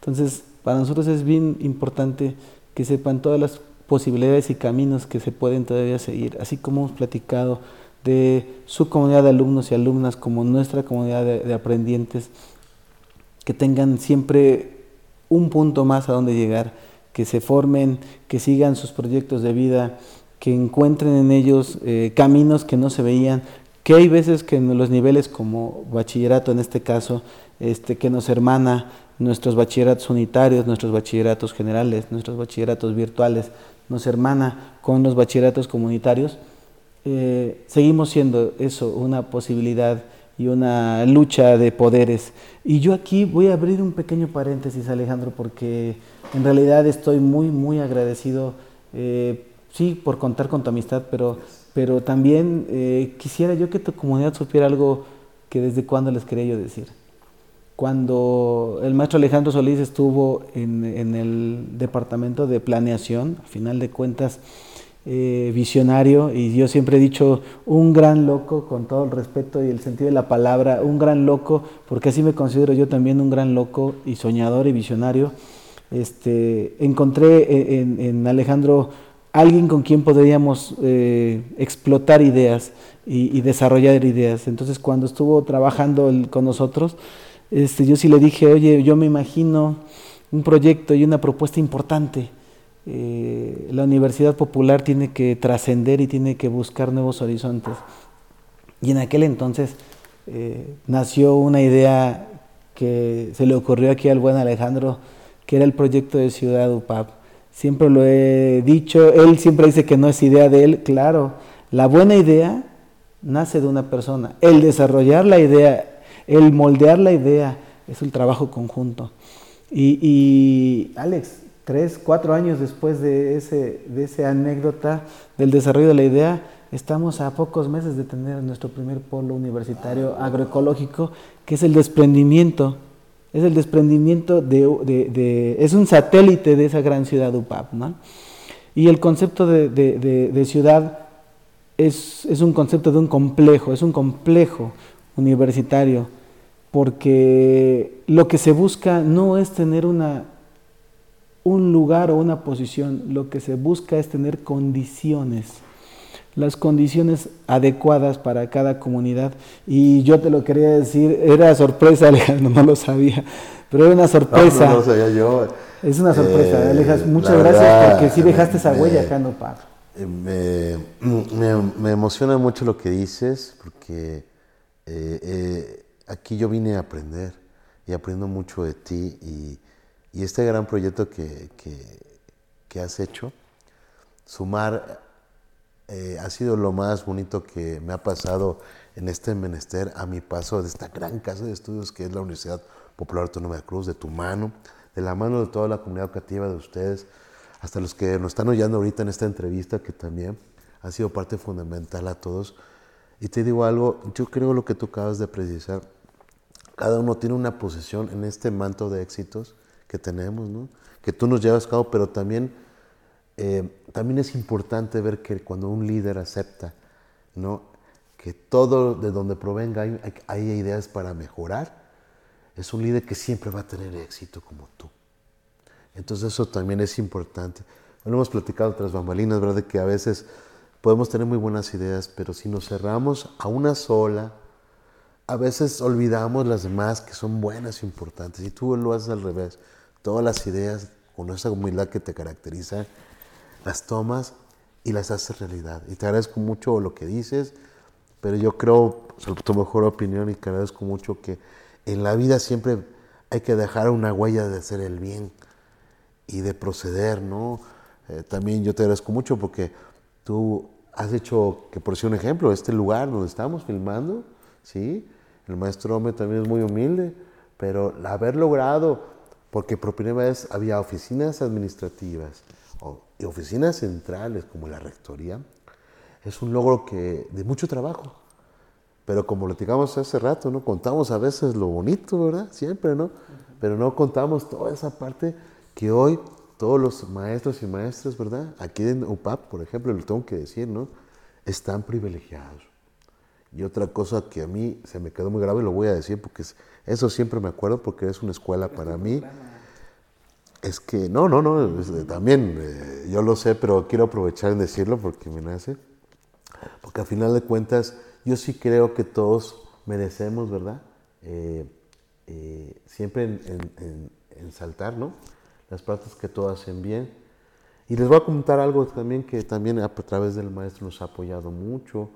Entonces, para nosotros es bien importante que sepan todas las posibilidades y caminos que se pueden todavía seguir, así como hemos platicado de su comunidad de alumnos y alumnas como nuestra comunidad de, aprendientes, que tengan siempre un punto más a donde llegar, que se formen, que sigan sus proyectos de vida, que encuentren en ellos eh, caminos que no se veían, que hay veces que en los niveles como bachillerato en este caso, este, que nos hermana nuestros bachilleratos unitarios, nuestros bachilleratos generales, nuestros bachilleratos virtuales, nos hermana con los bachilleratos comunitarios, eh, seguimos siendo eso, una posibilidad y una lucha de poderes. Y yo aquí voy a abrir un pequeño paréntesis, Alejandro, porque en realidad estoy muy, muy agradecido, eh, sí, por contar con tu amistad, pero, pero también eh, quisiera yo que tu comunidad supiera algo que desde cuándo les quería yo decir. Cuando el maestro Alejandro Solís estuvo en, en el departamento de planeación, a final de cuentas, eh, visionario, y yo siempre he dicho un gran loco, con todo el respeto y el sentido de la palabra, un gran loco, porque así me considero yo también un gran loco y soñador y visionario. Este, encontré en, en Alejandro alguien con quien podríamos eh, explotar ideas y, desarrollar ideas. Entonces, cuando estuvo trabajando con nosotros, este, yo sí le dije, oye, yo me imagino un proyecto y una propuesta importante. Eh, la Universidad Popular tiene que trascender y tiene que buscar nuevos horizontes. Y en aquel entonces eh, nació una idea que se le ocurrió aquí al buen Alejandro, que era el proyecto de Ciudad UPAP. Siempre lo he dicho, él siempre dice que no es idea de él, claro, la buena idea nace de una persona, el desarrollar la idea, el moldear la idea, es un trabajo conjunto. Y, y Alex, tres, cuatro años después de, ese, de esa anécdota del desarrollo de la idea, estamos a pocos meses de tener nuestro primer polo universitario agroecológico, que es el desprendimiento. Es el desprendimiento de, es un satélite de esa gran ciudad UPAP. ¿no? Y el concepto de, ciudad es, es, un concepto de un complejo, es un complejo universitario, porque lo que se busca no es tener una, un lugar o una posición, lo que se busca es tener condiciones las condiciones adecuadas para cada comunidad. Y yo te lo quería decir, era sorpresa, Alejandro, no lo sabía, pero era una sorpresa. No, lo sabía yo. Es una sorpresa, eh, Alejandro. Muchas gracias porque sí dejaste esa huella acá en Opar. Me, me, emociona mucho lo que dices, porque eh, eh, aquí yo vine a aprender y aprendo mucho de ti y, y este gran proyecto que, que, que has hecho, sumar eh, ha sido lo más bonito que me ha pasado en este menester a mi paso de esta gran casa de estudios que es la Universidad Popular Autónoma de Cruz, de tu mano, de la mano de toda la comunidad educativa de ustedes, hasta los que nos están oyendo ahorita en esta entrevista, que también ha sido parte fundamental a todos. Y te digo algo, yo creo lo que tú acabas de precisar, cada uno tiene una posición en este manto de éxitos que tenemos, ¿no? que tú nos llevas a cabo, pero también eh, también es importante ver que cuando un líder acepta ¿no? que todo de donde provenga hay, ideas para mejorar, es un líder que siempre va a tener éxito como tú. Entonces eso también es importante. Lo hemos platicado otras bambalinas, ¿verdad? Que a veces podemos tener muy buenas ideas, pero si nos cerramos a una sola, a veces olvidamos las demás que son buenas e importantes. Y tú lo haces al revés. Todas las ideas con esa humildad que te caracteriza, las tomas y las haces realidad. Y te agradezco mucho lo que dices, pero yo creo, tu mejor opinión, y te agradezco mucho que en la vida siempre hay que dejar una huella de hacer el bien y de proceder, ¿no? Eh, también yo te agradezco mucho porque tú has hecho, que por ser un ejemplo, este lugar donde estamos filmando, ¿sí? El maestro Ome también es muy humilde, pero haber logrado, porque por primera vez había oficinas administrativas, y oficinas centrales como la rectoría, es un logro que, de mucho trabajo. Pero como platicamos hace rato, ¿no? Contamos a veces lo bonito, ¿verdad? Siempre, ¿no? Pero no contamos toda esa parte que hoy todos los maestros y maestras, ¿verdad? Aquí en UPAP, por ejemplo, lo tengo que decir, ¿no? Están privilegiados. Y otra cosa que a mí se me quedó muy grave, lo voy a decir porque eso siempre me acuerdo porque es una escuela para mí es que, no, no, no, también eh, yo lo sé, pero quiero aprovechar en decirlo porque me nace. Porque al final de cuentas, yo sí creo que todos merecemos, ¿verdad? Eh, eh, siempre en, en, saltar, ¿no? Las partes que todos hacen bien. Y les voy a comentar algo también que también a través del maestro nos ha apoyado mucho.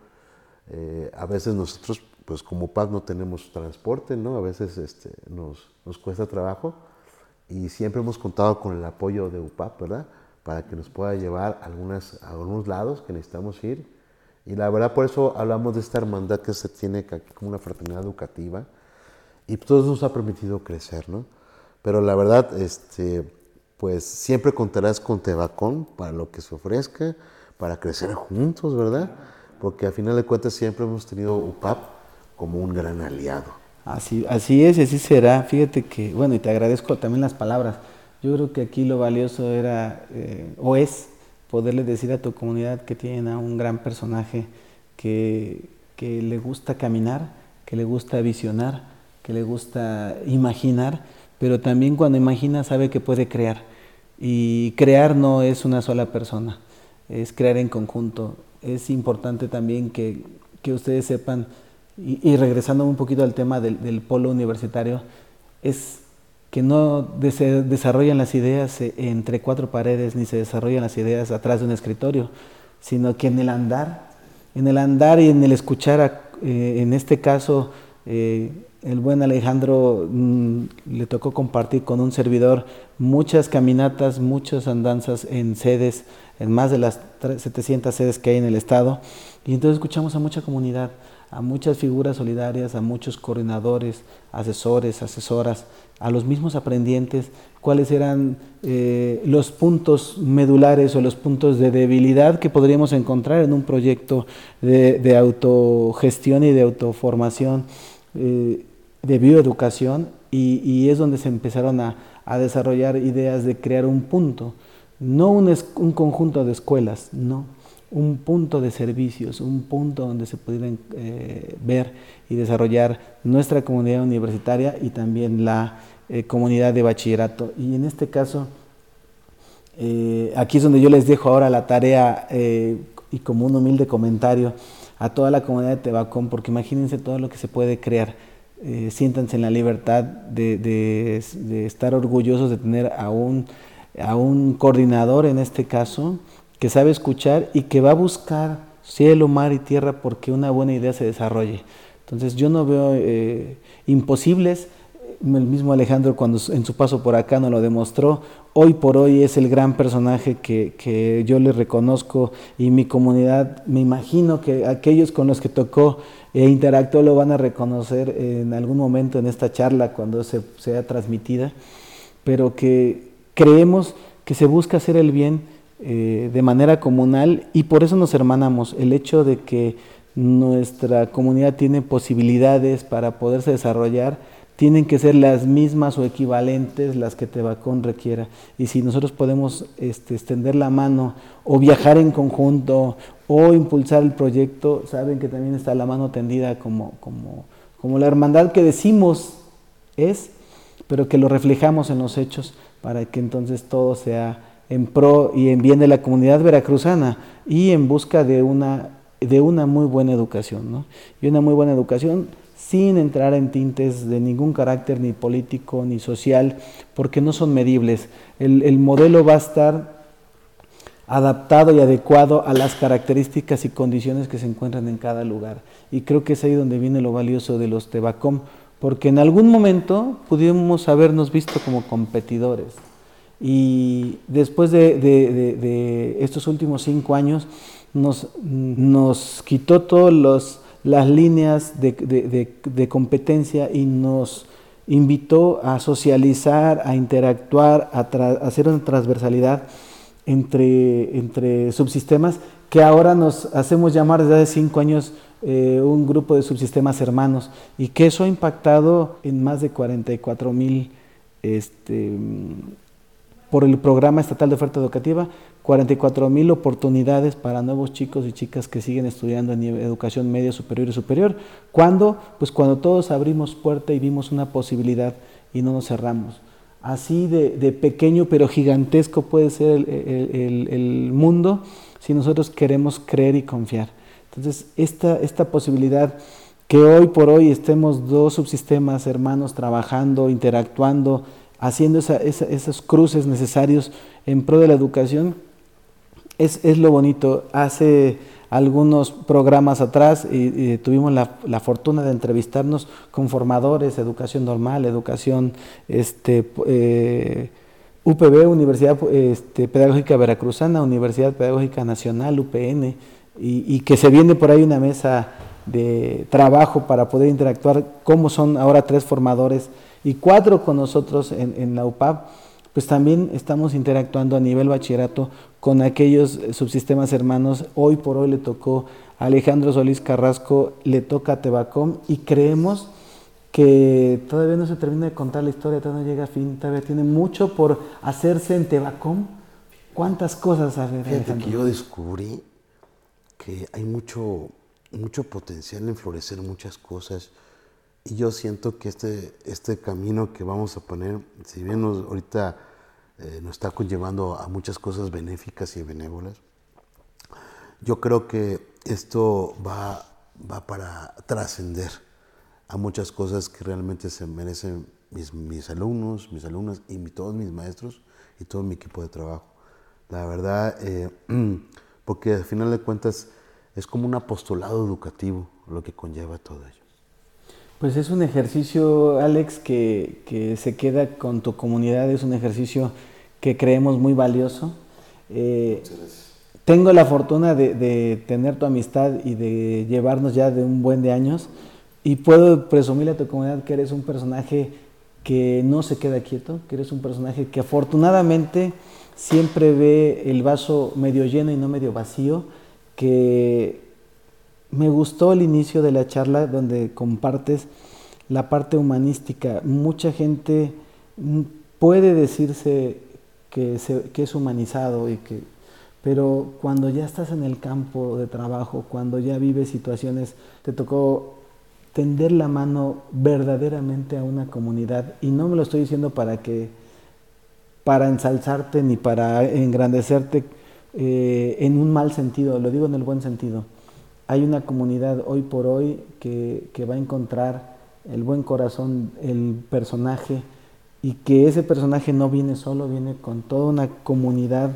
a veces nosotros, pues como paz no tenemos transporte, ¿no? A veces este, nos, nos cuesta trabajo y siempre hemos contado con el apoyo de UPAP, ¿verdad? Para que nos pueda llevar a, algunos lados que necesitamos ir. Y la verdad, por eso hablamos de esta hermandad que se tiene aquí como una fraternidad educativa. Y todo eso nos ha permitido crecer, ¿no? Pero la verdad, este, pues siempre contarás con Tebacón para lo que se ofrezca, para crecer juntos, ¿verdad? Porque al final de cuentas siempre hemos tenido UPAP como un gran aliado. Así, así es así será. Fíjate que, bueno, y te agradezco también las palabras. Yo creo que aquí lo valioso era eh, o es poderle decir a tu comunidad que tienen a un gran personaje que, que le gusta caminar, que le gusta visionar, que le gusta imaginar, pero también cuando imagina sabe que puede crear. Y crear no es una sola persona, es crear en conjunto. Es importante también que, que ustedes sepan y, regresando un poquito al tema del, polo universitario, es que no se desarrollan las ideas eh, entre cuatro paredes ni se desarrollan las ideas atrás de un escritorio, sino que en el andar, en el andar y en el escuchar, eh, en este caso, Eh, el buen Alejandro mm, le tocó compartir con un servidor muchas caminatas, muchas andanzas en sedes, en más de las 700 sedes que hay en el estado. Y entonces escuchamos a mucha comunidad, a muchas figuras solidarias, a muchos coordinadores, asesores, asesoras, a los mismos aprendientes, cuáles eran eh, los puntos medulares o los puntos de debilidad que podríamos encontrar en un proyecto de, autogestión y de autoformación, eh, de bioeducación, y, es donde se empezaron a, desarrollar ideas de crear un punto, no un conjunto de escuelas, no un punto de servicios, un punto donde se pudieran eh, ver y desarrollar nuestra comunidad universitaria y también la eh, comunidad de bachillerato. Y en este caso, eh, aquí es donde yo les dejo ahora la tarea y como un humilde comentario a toda la comunidad de Tebacón, porque imagínense todo lo que se puede crear. siéntanse en la libertad de, estar orgullosos de tener a un coordinador en este caso, que sabe escuchar y que va a buscar cielo, mar y tierra porque una buena idea se desarrolle. Entonces yo no veo eh, imposibles, el mismo Alejandro cuando en su paso por acá nos lo demostró, hoy por hoy es el gran personaje que, yo le reconozco y mi comunidad, me imagino que aquellos con los que tocó e interactuó lo van a reconocer en algún momento en esta charla cuando se, sea transmitida, pero que creemos que se busca hacer el bien eh, de manera comunal y por eso nos hermanamos. El hecho de que nuestra comunidad tiene posibilidades para poderse desarrollar, tienen que ser las mismas o equivalentes las que Tebacón requiera. Y si nosotros podemos este, extender la mano o viajar en conjunto o impulsar el proyecto, saben que también está la mano tendida como, como, como la hermandad que decimos es, pero que lo reflejamos en los hechos para que entonces todo sea en pro y en bien de la comunidad veracruzana y en busca de una, de una muy buena educación. ¿no? Y una muy buena educación sin entrar en tintes de ningún carácter ni político ni social, porque no son medibles. El, el modelo va a estar adaptado y adecuado a las características y condiciones que se encuentran en cada lugar. Y creo que es ahí donde viene lo valioso de los Tebacom, porque en algún momento pudimos habernos visto como competidores. Y después de, estos últimos cinco años nos, nos quitó todas las líneas de, competencia y nos invitó a socializar, a interactuar, a, hacer una transversalidad entre, entre subsistemas que ahora nos hacemos llamar desde hace cinco años eh, un grupo de subsistemas hermanos. Y que eso ha impactado en más de 44 mil este, por el Programa Estatal de Oferta Educativa, 44 mil oportunidades para nuevos chicos y chicas que siguen estudiando en educación media, superior y superior. ¿Cuándo? Pues cuando todos abrimos puerta y vimos una posibilidad y no nos cerramos. Así de, pequeño pero gigantesco puede ser el, mundo si nosotros queremos creer y confiar. Entonces, esta, esta posibilidad que hoy por hoy estemos dos subsistemas hermanos trabajando, interactuando, haciendo esos cruces necesarios en pro de la educación, es, lo bonito. Hace algunos programas atrás y, tuvimos la, fortuna de entrevistarnos con formadores, educación normal, educación este, eh, UPB, Universidad este, Pedagógica Veracruzana, Universidad Pedagógica Nacional, UPN, y, y, que se viene por ahí una mesa de trabajo para poder interactuar, como son ahora tres formadores y cuatro con nosotros en, la UPAP, pues también estamos interactuando a nivel bachillerato con aquellos subsistemas hermanos. Hoy por hoy le tocó a Alejandro Solís Carrasco, le toca a Tebacom y creemos que todavía no se termina de contar la historia, todavía no llega a fin, todavía tiene mucho por hacerse en Tebacom. ¿Cuántas cosas hacer? Fíjate que yo descubrí que hay mucho, mucho potencial en florecer muchas cosas y yo siento que este, este camino que vamos a poner, si bien nos, ahorita eh, nos está conllevando a muchas cosas benéficas y benévolas, yo creo que esto va, va para trascender a muchas cosas que realmente se merecen mis, mis alumnos, mis alumnas y todos mis maestros y todo mi equipo de trabajo. La verdad, eh, porque al final de cuentas es como un apostolado educativo lo que conlleva todo ello. Pues es un ejercicio, Alex, que, se queda con tu comunidad, es un ejercicio que creemos muy valioso. Eh, tengo la fortuna de, tener tu amistad y de llevarnos ya de un buen de años y puedo presumirle a tu comunidad que eres un personaje que no se queda quieto, que eres un personaje que afortunadamente siempre ve el vaso medio lleno y no medio vacío, que me gustó el inicio de la charla donde compartes la parte humanística. Mucha gente puede decirse que, que es humanizado y que pero cuando ya estás en el campo de trabajo, cuando ya vives situaciones, te tocó tender la mano verdaderamente a una comunidad y no me lo estoy diciendo para que para ensalzarte ni para engrandecerte eh, en un mal sentido, lo digo en el buen sentido. Hay una comunidad hoy por hoy que, que va a encontrar el buen corazón, el personaje, y que ese personaje no viene solo, viene con toda una comunidad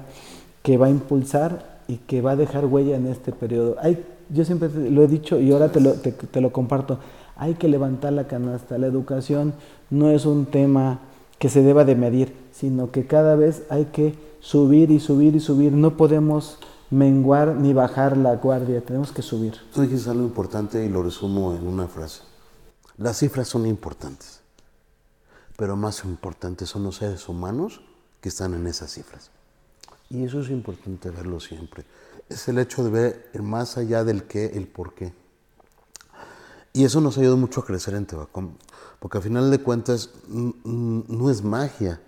que va a impulsar y que va a dejar huella en este periodo. Hay, yo siempre lo he dicho y ahora te lo, te, lo comparto, hay que levantar la canasta. La educación no es un tema que se deba de medir, sino que cada vez hay que subir y subir y subir. No podemos menguar ni bajar la guardia, tenemos que subir. Tú dijiste algo importante y lo resumo en una frase. Las cifras son importantes, pero más importantes son los seres humanos que están en esas cifras. Y eso es importante verlo siempre. Es el hecho de ver el más allá del qué, el por qué. Y eso nos ha ayudado mucho a crecer en Tebacón, porque al final de cuentas no es magia,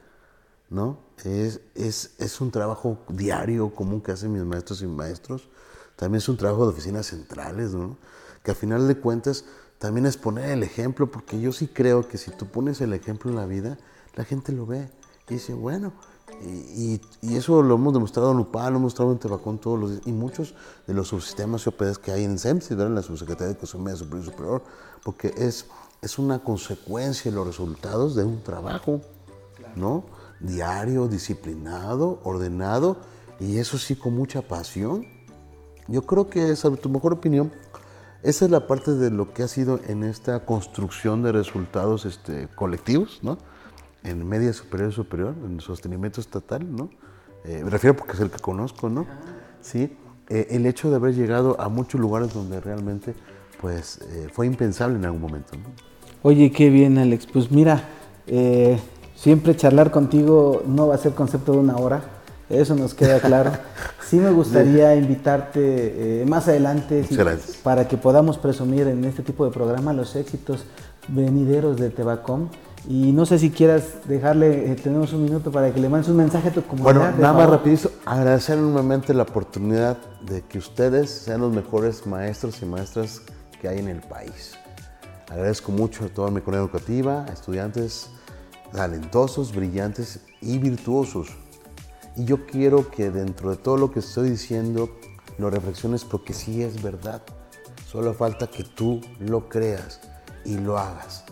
¿no? Es, es, es, un trabajo diario común que hacen mis maestros y maestros. También es un trabajo de oficinas centrales, ¿no? Que al final de cuentas también es poner el ejemplo, porque yo sí creo que si tú pones el ejemplo en la vida, la gente lo ve y dice, bueno, y, eso lo hemos demostrado en UPA, lo hemos demostrado en Tebacón todos los días, y muchos de los subsistemas OPDs que hay en SEMSI, en la Subsecretaría de Economía Superior y Superior, porque es, es una consecuencia de los resultados de un trabajo, ¿no? Diario, disciplinado, ordenado, y eso sí con mucha pasión. Yo creo que, esa, tu mejor opinión, esa es la parte de lo que ha sido en esta construcción de resultados este, colectivos, ¿no? en media superior superior, en sostenimiento estatal, ¿no? Eh, me refiero porque es el que conozco, ¿no? Sí, eh, el hecho de haber llegado a muchos lugares donde realmente, pues, eh, fue impensable en algún momento, ¿no? Oye, qué bien, Alex. Pues mira, siempre charlar contigo no va a ser concepto de una hora, eso nos queda claro. Sí me gustaría invitarte más adelante para que podamos presumir en este tipo de programa los éxitos venideros de Tebacom y no sé si quieras dejarle, eh, tenemos un minuto para que le mandes un mensaje a tu comunidad. Bueno, nada más rapidito, agradecer enormemente la oportunidad de que ustedes sean los mejores maestros y maestras que hay en el país. Agradezco mucho a toda mi comunidad educativa, a estudiantes talentosos, brillantes y virtuosos. Y yo quiero que dentro de todo lo que estoy diciendo lo reflexiones porque sí es verdad. Solo falta que tú lo creas y lo hagas.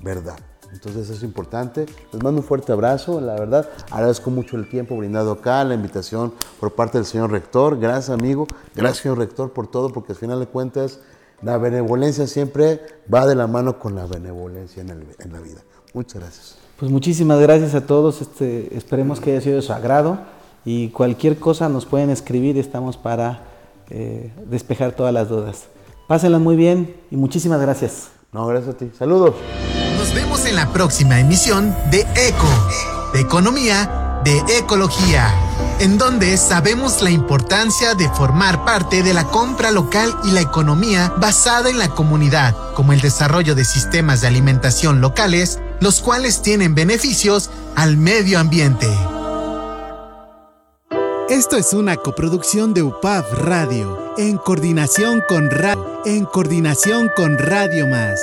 ¿Verdad? Entonces es importante. Les mando un fuerte abrazo, la verdad. Agradezco mucho el tiempo brindado acá, la invitación por parte del señor rector. Gracias, amigo. Gracias, señor rector, por todo, porque al final de cuentas la benevolencia siempre va de la mano con la benevolencia en, la vida. Muchas gracias. Pues muchísimas gracias a todos. Este, esperemos que haya sido de su agrado y cualquier cosa nos pueden escribir. Estamos para eh, despejar todas las dudas. Pásenla muy bien y muchísimas gracias. No, gracias a ti. Saludos. Nos vemos en la próxima emisión de ECO, de Economía, de Ecología, en donde sabemos la importancia de formar parte de la compra local y la economía basada en la comunidad, como el desarrollo de sistemas de alimentación locales, los cuales tienen beneficios al medio ambiente. Esto es una coproducción de UPAV Radio, en coordinación con Radio, en coordinación con Radio Más.